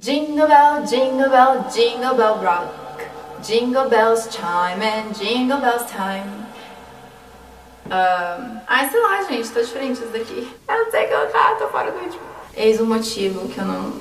Jingle bell, jingle bell, jingle bell rock. Jingle bells chime and jingle bells time. Um, ai, sei lá, gente, tá diferente isso daqui. Eu não sei cantar, tô fora do ritmo. Eis o motivo que eu não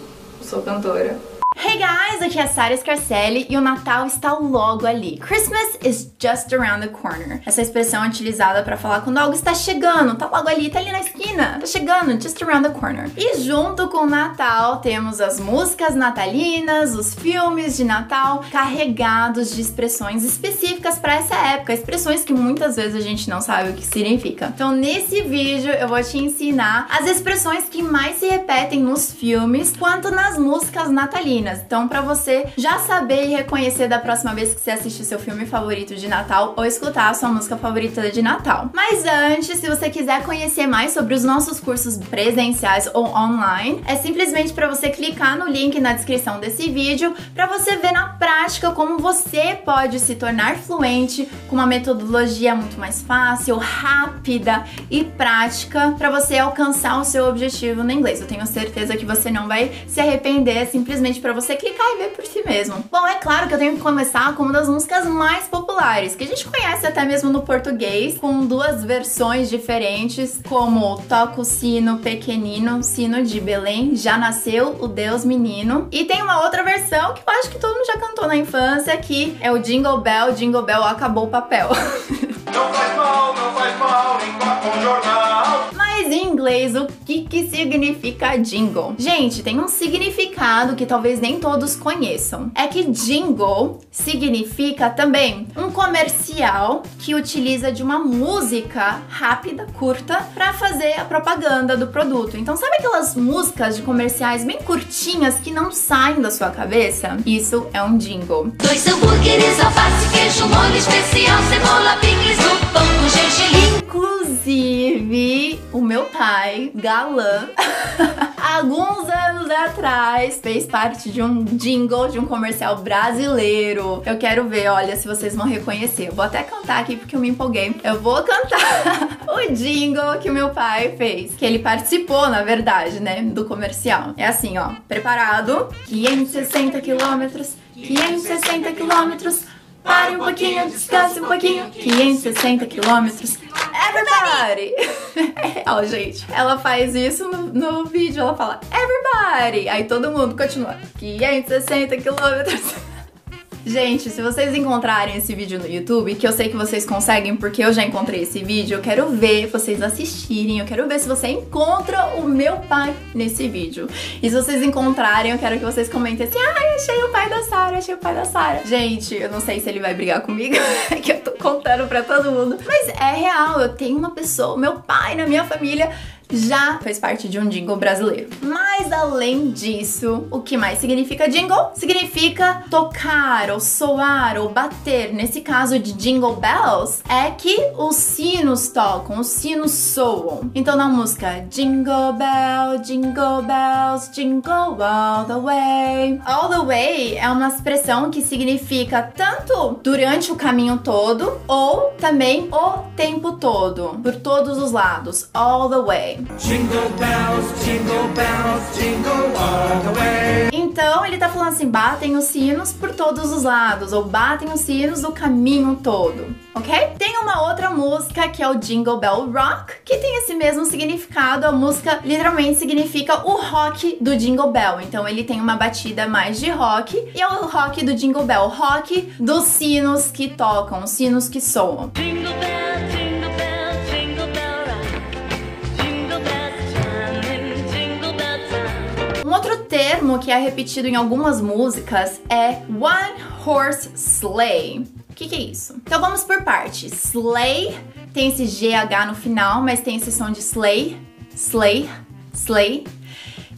sou cantora. Hey guys, aqui é a Sarah Scarcelli e o Natal está logo ali. Christmas is just around the corner. Essa expressão é utilizada para falar quando algo está chegando, tá logo ali, tá ali na esquina, tá chegando, just around the corner. E junto com o Natal temos as músicas natalinas, os filmes de Natal carregados de expressões específicas para essa época, expressões que muitas vezes a gente não sabe o que significa. Então nesse vídeo eu vou te ensinar as expressões que mais se repetem nos filmes quanto nas músicas natalinas. Então, para você já saber e reconhecer da próxima vez que você assistir seu filme favorito de Natal ou escutar a sua música favorita de Natal. Mas antes, se você quiser conhecer mais sobre os nossos cursos presenciais ou online, é simplesmente para você clicar no link na descrição desse vídeo para você ver na prática como você pode se tornar fluente com uma metodologia muito mais fácil, rápida e prática para você alcançar o seu objetivo no inglês. Eu tenho certeza que você não vai se arrepender simplesmente para você clicar e ver por si mesmo. Bom, é claro que eu tenho que começar com uma das músicas mais populares, que a gente conhece até mesmo no português, com duas versões diferentes, como Toca o Sino Pequenino, Sino de Belém, Já Nasceu o Deus Menino. E tem uma outra versão que eu acho que todo mundo já cantou na infância, que é o Jingle Bell, Jingle Bell, acabou o papel. inglês, o que, que significa jingle? Gente, tem um significado que talvez nem todos conheçam. É que jingle significa também um comercial que utiliza de uma música rápida, curta, para fazer a propaganda do produto. Então, sabe aquelas músicas de comerciais bem curtinhas que não saem da sua cabeça? Isso é um jingle. Dois hambúrgueres, alface, queijo, molho especial, cebola, picles no pão com gergelim. Inclusive, o meu pai, galã, alguns anos atrás, fez parte de um jingle de um comercial brasileiro. Eu quero ver, olha, se vocês vão reconhecer. Eu vou até cantar aqui porque eu me empolguei. Eu vou cantar o jingle que o meu pai fez, que ele participou, na verdade, né, do comercial. É assim, ó, preparado, 560 quilômetros, 560 quilômetros. Pare um pouquinho, descanse um pouquinho. 560 quilômetros. Everybody! É real, gente. Ela faz isso no, no vídeo, ela fala Everybody! Aí todo mundo continua. 560 quilômetros. Gente, se vocês encontrarem esse vídeo no YouTube, que eu sei que vocês conseguem porque eu já encontrei esse vídeo, eu quero ver vocês assistirem, eu quero ver se você encontra o meu pai nesse vídeo. E se vocês encontrarem, eu quero que vocês comentem assim: ai, achei o pai da Sara, achei o pai da Sara. Gente, eu não sei se ele vai brigar comigo, que eu tô contando pra todo mundo. Mas é real, eu tenho uma pessoa, meu pai na minha família já fez parte de um jingle brasileiro. Mas além disso, o que mais significa jingle? Significa tocar ou soar ou bater. Nesse caso de jingle bells, é que os sinos tocam, os sinos soam. Então na música Jingle Bell, Jingle Bells, Jingle All the Way. All the way é uma expressão que significa tanto durante o caminho todo ou também o tempo todo, por todos os lados. All the way. Jingle bells, jingle bells, jingle all the way. Então ele tá falando assim: batem os sinos por todos os lados, ou batem os sinos do caminho todo, ok? Tem uma outra música que é o Jingle Bell Rock, que tem esse mesmo significado. A música literalmente significa o rock do Jingle Bell. Então ele tem uma batida mais de rock e é o rock do Jingle Bell, rock dos sinos que tocam, os sinos que soam. Jingle bell, jingle termo que é repetido em algumas músicas é One Horse Sleigh. O que, que é isso? Então vamos por partes. Sleigh tem esse GH no final, mas tem esse som de sleigh, sleigh, sleigh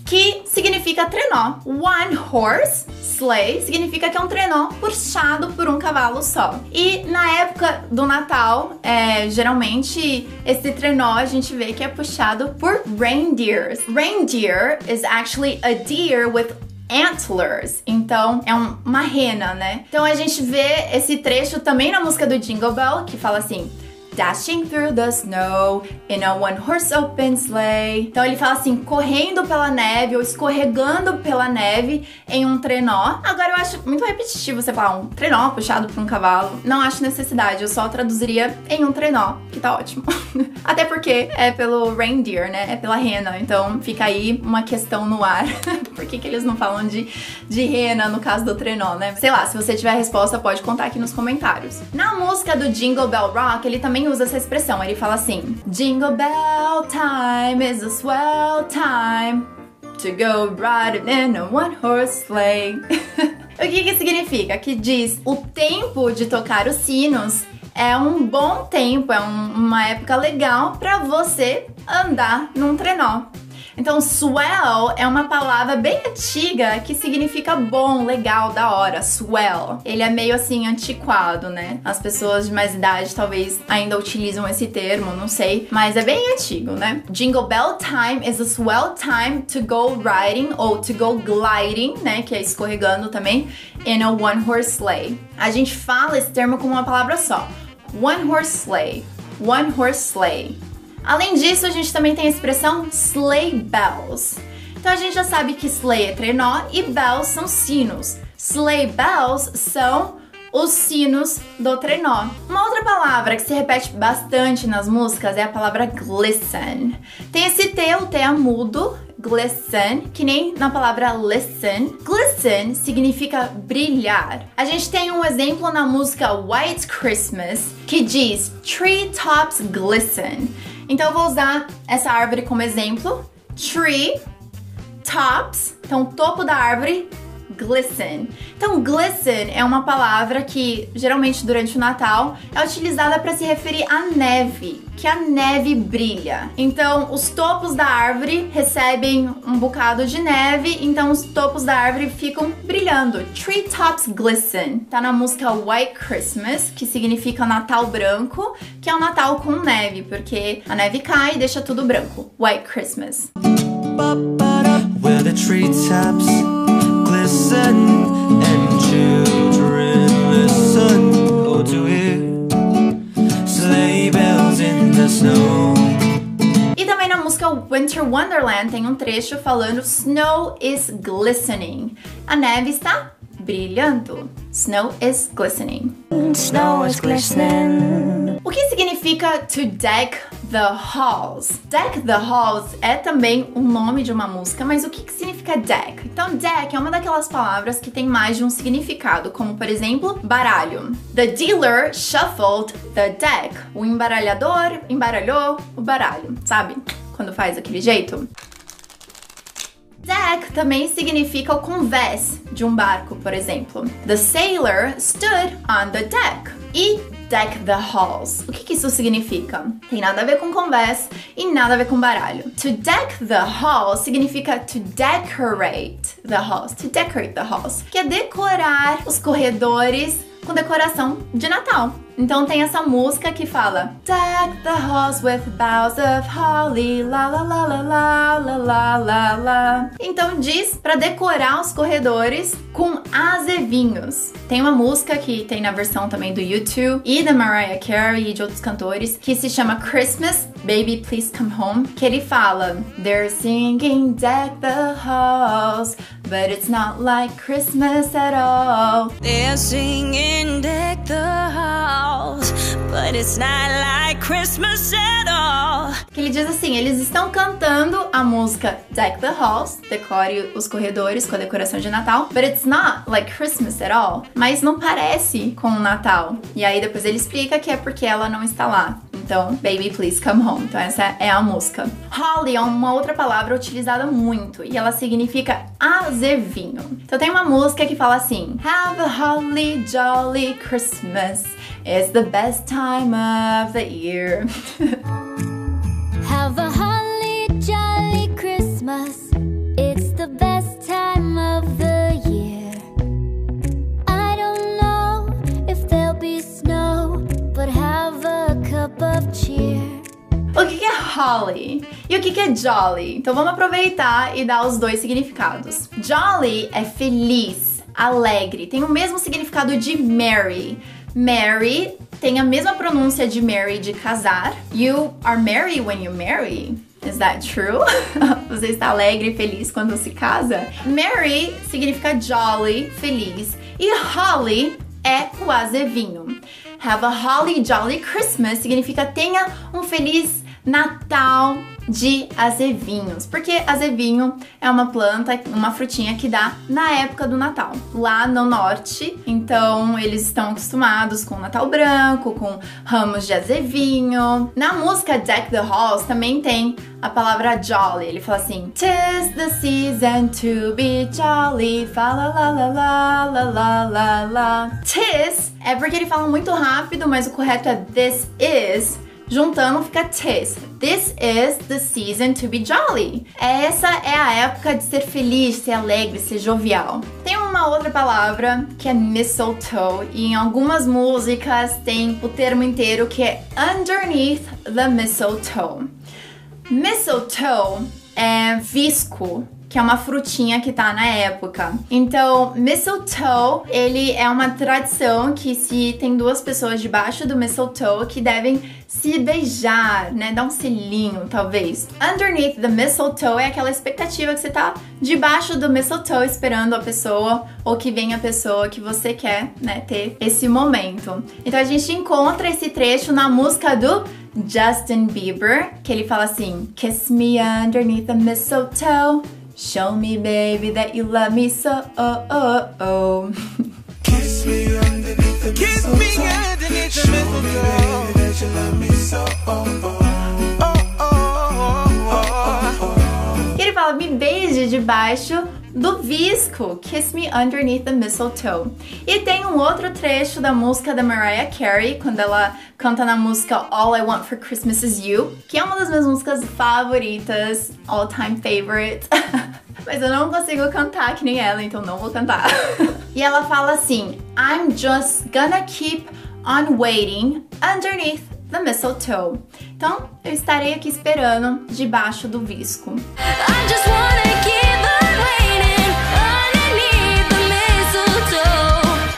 que significa trenó. One horse sleigh significa que é um trenó puxado por um cavalo só. E na época do Natal, é, geralmente esse trenó a gente vê que é puxado por reindeers. Reindeer is actually a deer with antlers. Então, é um, uma rena, né? Então a gente vê esse trecho também na música do Jingle Bell, que fala assim: dashing through the snow in a one horse open sleigh. Então ele fala assim, correndo pela neve ou escorregando pela neve em um trenó. Agora eu acho muito repetitivo você falar um trenó puxado por um cavalo. Não acho necessidade, eu só traduziria em um trenó, que tá ótimo. Até porque é pelo reindeer, né? É pela rena. Então fica aí uma questão no ar. por que, que eles não falam de, de rena no caso do trenó, né? Sei lá, se você tiver a resposta, pode contar aqui nos comentários. Na música do Jingle Bell Rock, ele também usa essa expressão. Ele fala assim: Jingle Bell time is a swell time to go riding in a one horse sleigh. o que que significa? Que diz o tempo de tocar os sinos é um bom tempo, é um, uma época legal para você andar num trenó. Então, swell é uma palavra bem antiga que significa bom, legal, da hora. Swell. Ele é meio assim antiquado, né? As pessoas de mais idade talvez ainda utilizam esse termo, não sei, mas é bem antigo, né? Jingle Bell Time is a swell time to go riding ou to go gliding, né? Que é escorregando também, in a one horse sleigh. A gente fala esse termo como uma palavra só. One horse sleigh. One horse sleigh. Além disso, a gente também tem a expressão sleigh bells. Então a gente já sabe que sleigh é trenó e bells são sinos. Sleigh bells são os sinos do trenó. Uma outra palavra que se repete bastante nas músicas é a palavra glisten. Tem esse T, o T é mudo, glisten, que nem na palavra listen. Glisten significa brilhar. A gente tem um exemplo na música White Christmas que diz Tree tops glisten. Então eu vou usar essa árvore como exemplo. Tree, tops, então topo da árvore, glisten. Então, glisten é uma palavra que geralmente durante o Natal é utilizada para se referir à neve, que a neve brilha. Então, os topos da árvore recebem um bocado de neve, então os topos da árvore ficam brilhando. Tree tops glisten. Tá na música White Christmas, que significa Natal branco, que é o Natal com neve, porque a neve cai e deixa tudo branco. White Christmas. And E também na música Winter Wonderland tem um trecho falando Snow is glistening. A neve está brilhando. Snow is glistening. Snow is glistening. O que significa to deck the halls? Deck the halls é também o nome de uma música, mas o que, que significa deck? Então, deck é uma daquelas palavras que tem mais de um significado, como por exemplo, baralho. The dealer shuffled the deck. O embaralhador embaralhou o baralho, sabe? Quando faz aquele jeito. Deck também significa o convés de um barco, por exemplo. The sailor stood on the deck. E deck the halls. O que, que isso significa? Tem nada a ver com convés e nada a ver com baralho. To deck the halls significa to decorate the halls. To decorate the halls. Que é decorar os corredores com decoração de Natal. Então tem essa música que fala Deck the halls with boughs of holly, la la la la la la la la la. Então diz para decorar os corredores com azevinhos. Tem uma música que tem na versão também do YouTube e da Mariah Carey e de outros cantores que se chama Christmas Baby Please Come Home, que ele fala They're singing deck the halls, but it's not like Christmas at all. They're singing deck the halls, Que ele diz assim, eles estão cantando a música Deck the Halls, decore os corredores com a decoração de Natal, but it's not like Christmas at all. Mas não parece com o Natal. E aí depois ele explica que é porque ela não está lá. Então, Baby Please Come Home. Então, essa é a música. Holly é uma outra palavra utilizada muito e ela significa azevinho. Então, tem uma música que fala assim: Have a holly jolly Christmas. It's the best time of the year. holly e o que é jolly? Então vamos aproveitar e dar os dois significados. Jolly é feliz, alegre, tem o mesmo significado de merry. Marry tem a mesma pronúncia de marry de casar. You are merry when you marry. Is that true? Você está alegre e feliz quando se casa? Merry significa jolly, feliz. E holly é o azevinho. Have a holly jolly Christmas significa tenha um feliz Natal de azevinhos, porque azevinho é uma planta, uma frutinha que dá na época do Natal, lá no norte. Então eles estão acostumados com Natal branco, com ramos de azevinho. Na música Deck the Halls também tem a palavra jolly. Ele fala assim: Tis the season to be jolly. Fala la la la la la la la. Tis é porque ele fala muito rápido, mas o correto é this is. Juntando fica tis. This is the season to be jolly. Essa é a época de ser feliz, ser alegre, ser jovial. Tem uma outra palavra que é mistletoe e em algumas músicas tem o termo inteiro que é underneath the mistletoe. Mistletoe é visco que é uma frutinha que tá na época. Então, mistletoe, ele é uma tradição que se tem duas pessoas debaixo do mistletoe que devem se beijar, né? Dar um selinho, talvez. Underneath the mistletoe é aquela expectativa que você tá debaixo do mistletoe esperando a pessoa ou que venha a pessoa que você quer, né, ter esse momento. Então a gente encontra esse trecho na música do Justin Bieber, que ele fala assim: Kiss me underneath the mistletoe. Show me, baby, that you love me so. Oh, oh, oh. Kiss me underneath the Kiss mistletoe. me underneath the Show me, baby, that you love me so. Oh, oh. Ele fala, me beije debaixo do Visco, Kiss Me Underneath the Mistletoe. E tem um outro trecho da música da Mariah Carey, quando ela canta na música All I Want for Christmas Is You, que é uma das minhas músicas favoritas, all time favorite. Mas eu não consigo cantar que nem ela, então não vou cantar. e ela fala assim: I'm just gonna keep on waiting underneath the mistletoe. Então, eu estarei aqui esperando debaixo do visco. I just wanna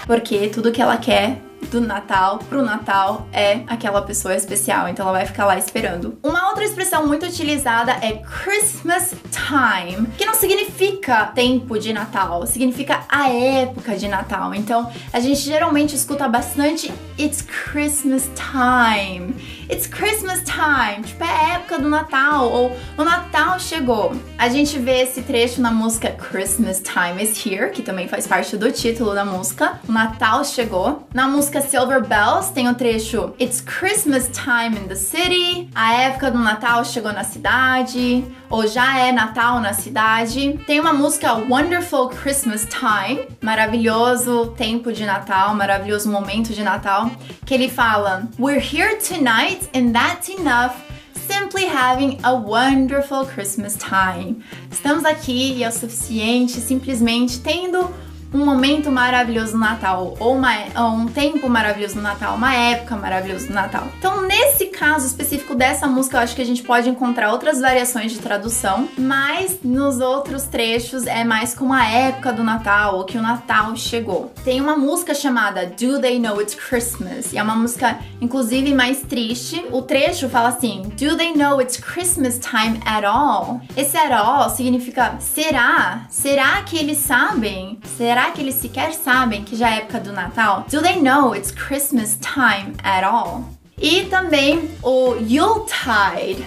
porque tudo que ela quer do Natal pro Natal é aquela pessoa especial, então ela vai ficar lá esperando. Uma outra expressão muito utilizada é Christmas time, que não significa tempo de Natal, significa a época de Natal. Então a gente geralmente escuta bastante It's Christmas time. It's Christmas time, tipo, é época do Natal, ou o Natal chegou. A gente vê esse trecho na música Christmas Time is Here, que também faz parte do título da música. O Natal chegou. Na música Silver Bells tem o trecho It's Christmas time in the city. A época do Natal chegou na cidade, ou já é Natal na cidade. Tem uma música Wonderful Christmas Time, maravilhoso tempo de Natal, maravilhoso momento de Natal, que ele fala We're here tonight right and that's enough simply having a wonderful Christmas time. Estamos aqui e é o suficiente simplesmente tendo um momento maravilhoso no Natal, ou, uma, ou um tempo maravilhoso no Natal, uma época maravilhosa no Natal. Então, nesse caso específico dessa música, eu acho que a gente pode encontrar outras variações de tradução, mas nos outros trechos é mais como a época do Natal, ou que o Natal chegou. Tem uma música chamada Do They Know It's Christmas? E é uma música, inclusive, mais triste. O trecho fala assim: Do they know it's Christmas time at all? Esse at all significa será? Será que eles sabem? Será Será que eles sequer sabem que já é época do Natal? Do they know it's Christmas time at all? E também o Yuletide.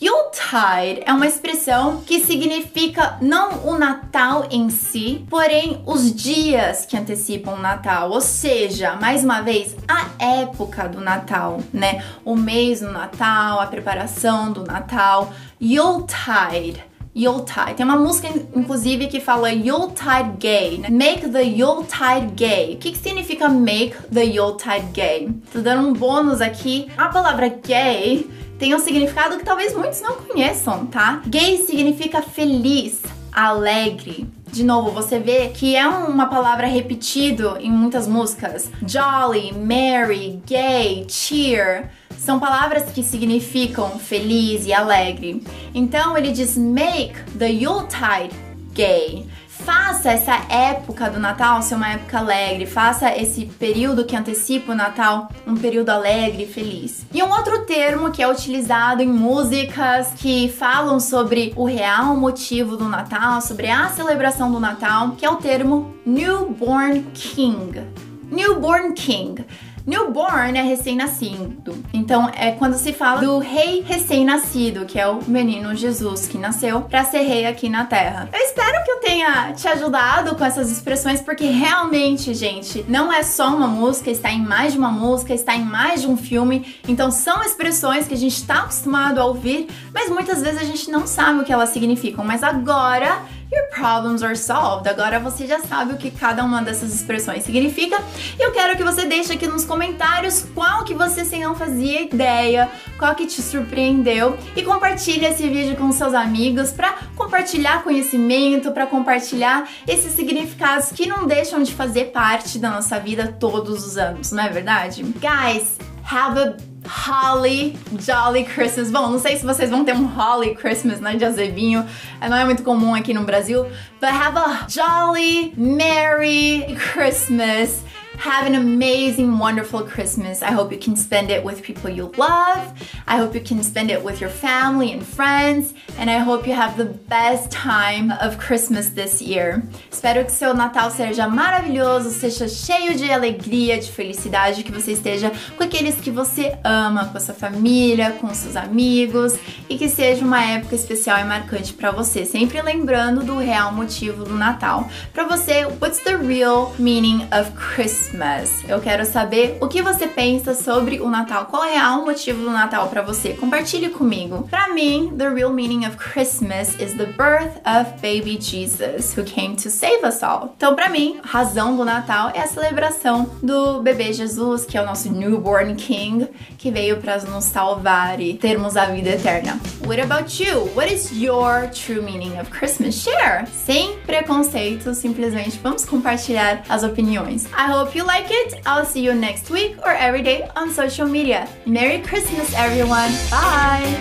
Yuletide é uma expressão que significa não o Natal em si, porém os dias que antecipam o Natal, ou seja, mais uma vez, a época do Natal, né? O mês do Natal, a preparação do Natal. Yuletide Yuletide. Tem uma música, inclusive, que fala Yuletide Gay. Né? Make the Yuletide Gay. O que, que significa make the Yuletide Gay? Tô dando um bônus aqui. A palavra gay tem um significado que talvez muitos não conheçam, tá? Gay significa feliz, alegre. De novo, você vê que é uma palavra repetido em muitas músicas. Jolly, merry, gay, cheer são palavras que significam feliz e alegre. Então ele diz make the Yuletide gay. Faça essa época do Natal ser uma época alegre, faça esse período que antecipa o Natal um período alegre e feliz. E um outro termo que é utilizado em músicas que falam sobre o real motivo do Natal, sobre a celebração do Natal, que é o termo Newborn King. Newborn King. Newborn é recém-nascido. Então é quando se fala do rei recém-nascido, que é o menino Jesus que nasceu para ser rei aqui na Terra. Eu espero que eu tenha te ajudado com essas expressões, porque realmente, gente, não é só uma música, está em mais de uma música, está em mais de um filme. Então são expressões que a gente está acostumado a ouvir, mas muitas vezes a gente não sabe o que elas significam. Mas agora Your problems are solved. Agora você já sabe o que cada uma dessas expressões significa. E eu quero que você deixe aqui nos comentários qual que você sem não fazia ideia, qual que te surpreendeu e compartilhe esse vídeo com seus amigos para compartilhar conhecimento, para compartilhar esses significados que não deixam de fazer parte da nossa vida todos os anos, não é verdade? Guys, have a Holly Jolly Christmas. Bom, não sei se vocês vão ter um Holly Christmas, né, de azevinho. Não é muito comum aqui no Brasil. But have a jolly, merry Christmas. Have an amazing, wonderful Christmas. I hope you can spend it with people you love. I hope you can spend it with your family and friends. And I hope you have the best time of Christmas this year. Espero que seu Natal seja maravilhoso, seja cheio de alegria, de felicidade, que você esteja com aqueles que você ama, com a sua família, com seus amigos e que seja uma época especial e marcante para você. Sempre lembrando do real motivo do Natal. Para você, what's the real meaning of Christmas? Christmas. Eu quero saber o que você pensa sobre o Natal. Qual é o real motivo do Natal para você? Compartilhe comigo. Para mim, the real meaning of Christmas is the birth of baby Jesus, who came to save us all. Então, para mim, a razão do Natal é a celebração do bebê Jesus, que é o nosso newborn king, que veio para nos salvar e termos a vida eterna. What about you? What is your true meaning of Christmas? Share! Sem preconceito, simplesmente vamos compartilhar as opiniões. I hope you like it, I'll see you next week or every day on social media. Merry Christmas, everyone. Bye.